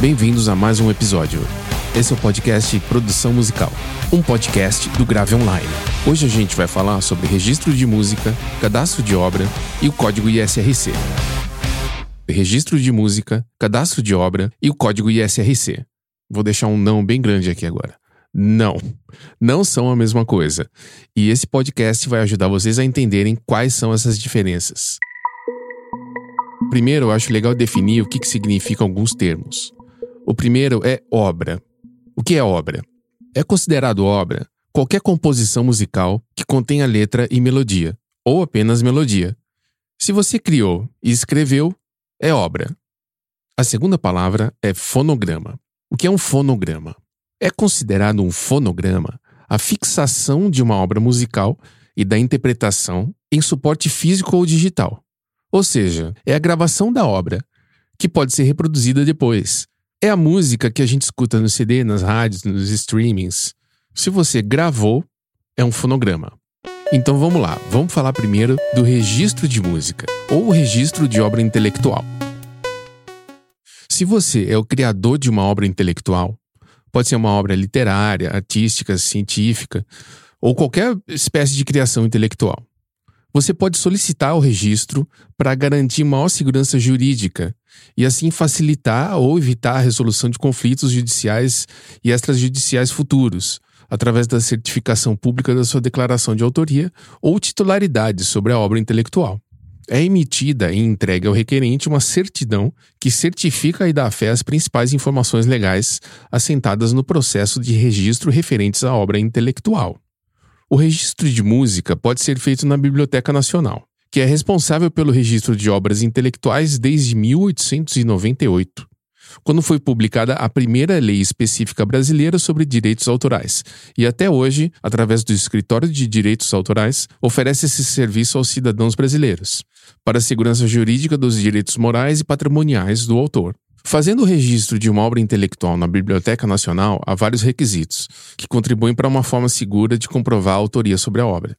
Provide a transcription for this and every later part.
Bem-vindos a mais um episódio. Esse é o podcast Produção Musical, um podcast do Grave Online. Hoje a gente vai falar sobre registro de música, cadastro de obra e o código ISRC. Registro de música, cadastro de obra e o código ISRC. Vou deixar um não bem grande aqui agora. Não, não são a mesma coisa. E esse podcast vai ajudar vocês a entenderem quais são essas diferenças. Primeiro, eu acho legal definir o que, que significam alguns termos. O primeiro é obra. O que é obra? É considerado obra qualquer composição musical que contenha letra e melodia, ou apenas melodia. Se você criou e escreveu, é obra. A segunda palavra é fonograma. O que é um fonograma? É considerado um fonograma a fixação de uma obra musical e da interpretação em suporte físico ou digital. Ou seja, é a gravação da obra, que pode ser reproduzida depois. É a música que a gente escuta no CD, nas rádios, nos streamings. Se você gravou, é um fonograma. Então vamos lá, vamos falar primeiro do registro de música, ou registro de obra intelectual. Se você é o criador de uma obra intelectual, pode ser uma obra literária, artística, científica, ou qualquer espécie de criação intelectual você pode solicitar o registro para garantir maior segurança jurídica e assim facilitar ou evitar a resolução de conflitos judiciais e extrajudiciais futuros, através da certificação pública da sua declaração de autoria ou titularidade sobre a obra intelectual. É emitida e entregue ao requerente uma certidão que certifica e dá fé às principais informações legais assentadas no processo de registro referentes à obra intelectual. O registro de música pode ser feito na Biblioteca Nacional, que é responsável pelo registro de obras intelectuais desde 1898, quando foi publicada a primeira lei específica brasileira sobre direitos autorais, e até hoje, através do Escritório de Direitos Autorais, oferece esse serviço aos cidadãos brasileiros, para a segurança jurídica dos direitos morais e patrimoniais do autor. Fazendo o registro de uma obra intelectual na Biblioteca Nacional, há vários requisitos, que contribuem para uma forma segura de comprovar a autoria sobre a obra.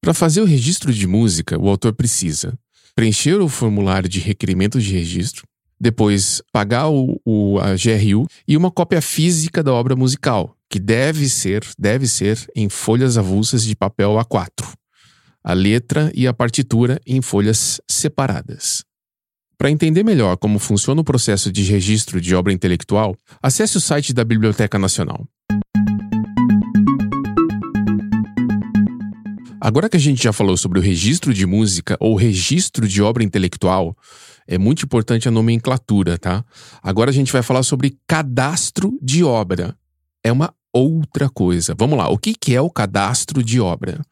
Para fazer o registro de música, o autor precisa preencher o formulário de requerimento de registro, depois pagar o, o, a GRU e uma cópia física da obra musical, que deve ser, deve ser em folhas avulsas de papel A4. A letra e a partitura em folhas separadas. Para entender melhor como funciona o processo de registro de obra intelectual, acesse o site da Biblioteca Nacional. Agora que a gente já falou sobre o registro de música ou registro de obra intelectual, é muito importante a nomenclatura, tá? Agora a gente vai falar sobre cadastro de obra. É uma outra coisa. Vamos lá, o que é o cadastro de obra?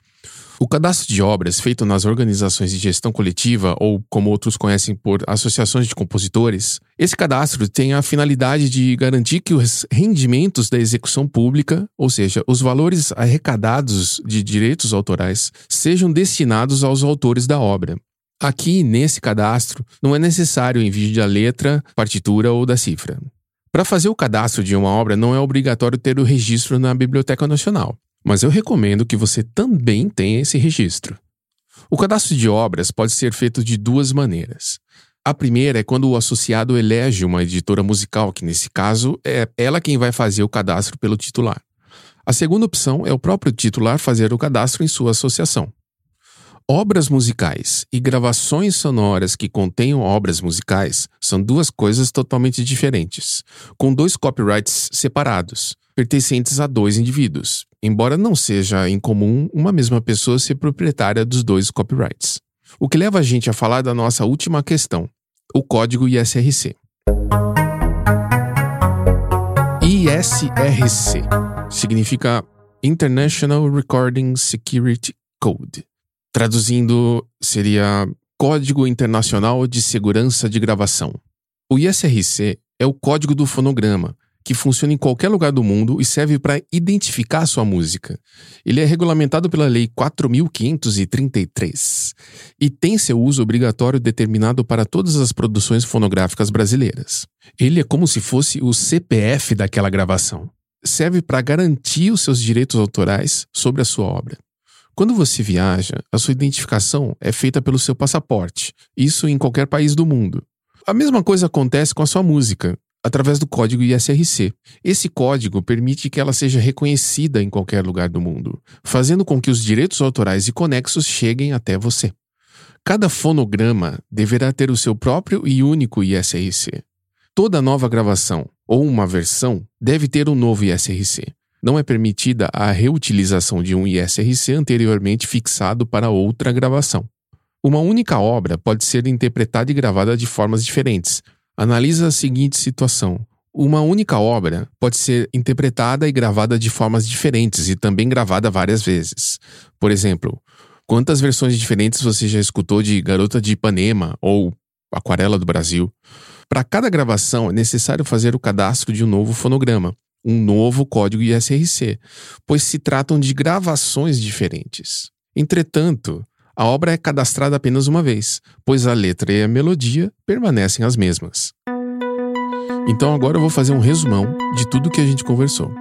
O cadastro de obras feito nas organizações de gestão coletiva, ou como outros conhecem por associações de compositores, esse cadastro tem a finalidade de garantir que os rendimentos da execução pública, ou seja, os valores arrecadados de direitos autorais, sejam destinados aos autores da obra. Aqui, nesse cadastro, não é necessário o envio da letra, partitura ou da cifra. Para fazer o cadastro de uma obra, não é obrigatório ter o registro na Biblioteca Nacional mas eu recomendo que você também tenha esse registro. O cadastro de obras pode ser feito de duas maneiras. A primeira é quando o associado elege uma editora musical, que nesse caso é ela quem vai fazer o cadastro pelo titular. A segunda opção é o próprio titular fazer o cadastro em sua associação. Obras musicais e gravações sonoras que contenham obras musicais são duas coisas totalmente diferentes, com dois copyrights separados, pertencentes a dois indivíduos, embora não seja incomum uma mesma pessoa ser proprietária dos dois copyrights. O que leva a gente a falar da nossa última questão, o código ISRC. ISRC significa International Recording Security Code. Traduzindo, seria Código Internacional de Segurança de Gravação. O ISRC é o código do fonograma, que funciona em qualquer lugar do mundo e serve para identificar sua música. Ele é regulamentado pela Lei 4533 e tem seu uso obrigatório determinado para todas as produções fonográficas brasileiras. Ele é como se fosse o CPF daquela gravação. Serve para garantir os seus direitos autorais sobre a sua obra. Quando você viaja, a sua identificação é feita pelo seu passaporte, isso em qualquer país do mundo. A mesma coisa acontece com a sua música. Através do código ISRC. Esse código permite que ela seja reconhecida em qualquer lugar do mundo, fazendo com que os direitos autorais e conexos cheguem até você. Cada fonograma deverá ter o seu próprio e único ISRC. Toda nova gravação ou uma versão deve ter um novo ISRC. Não é permitida a reutilização de um ISRC anteriormente fixado para outra gravação. Uma única obra pode ser interpretada e gravada de formas diferentes. Analisa a seguinte situação. Uma única obra pode ser interpretada e gravada de formas diferentes e também gravada várias vezes. Por exemplo, quantas versões diferentes você já escutou de Garota de Ipanema ou Aquarela do Brasil? Para cada gravação é necessário fazer o cadastro de um novo fonograma, um novo código ISRC, pois se tratam de gravações diferentes. Entretanto, a obra é cadastrada apenas uma vez, pois a letra e a melodia permanecem as mesmas. Então agora eu vou fazer um resumão de tudo que a gente conversou.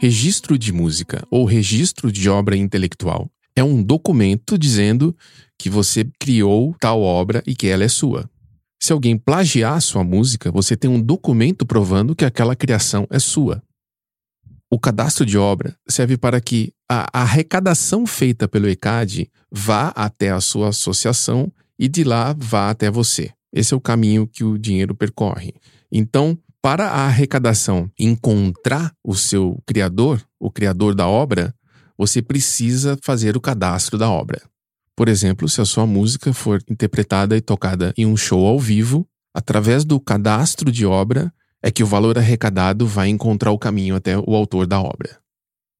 Registro de música ou registro de obra intelectual é um documento dizendo que você criou tal obra e que ela é sua. Se alguém plagiar sua música, você tem um documento provando que aquela criação é sua. O cadastro de obra serve para que a arrecadação feita pelo ECAD vá até a sua associação e de lá vá até você. Esse é o caminho que o dinheiro percorre. Então, para a arrecadação encontrar o seu criador, o criador da obra, você precisa fazer o cadastro da obra. Por exemplo, se a sua música for interpretada e tocada em um show ao vivo, através do cadastro de obra é que o valor arrecadado vai encontrar o caminho até o autor da obra.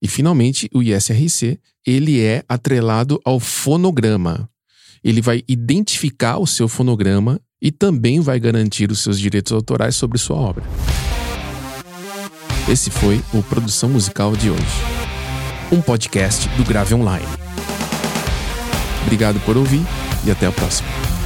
E finalmente, o ISRC, ele é atrelado ao fonograma. Ele vai identificar o seu fonograma e também vai garantir os seus direitos autorais sobre sua obra. Esse foi o Produção Musical de hoje. Um podcast do Grave Online. Obrigado por ouvir e até a próxima.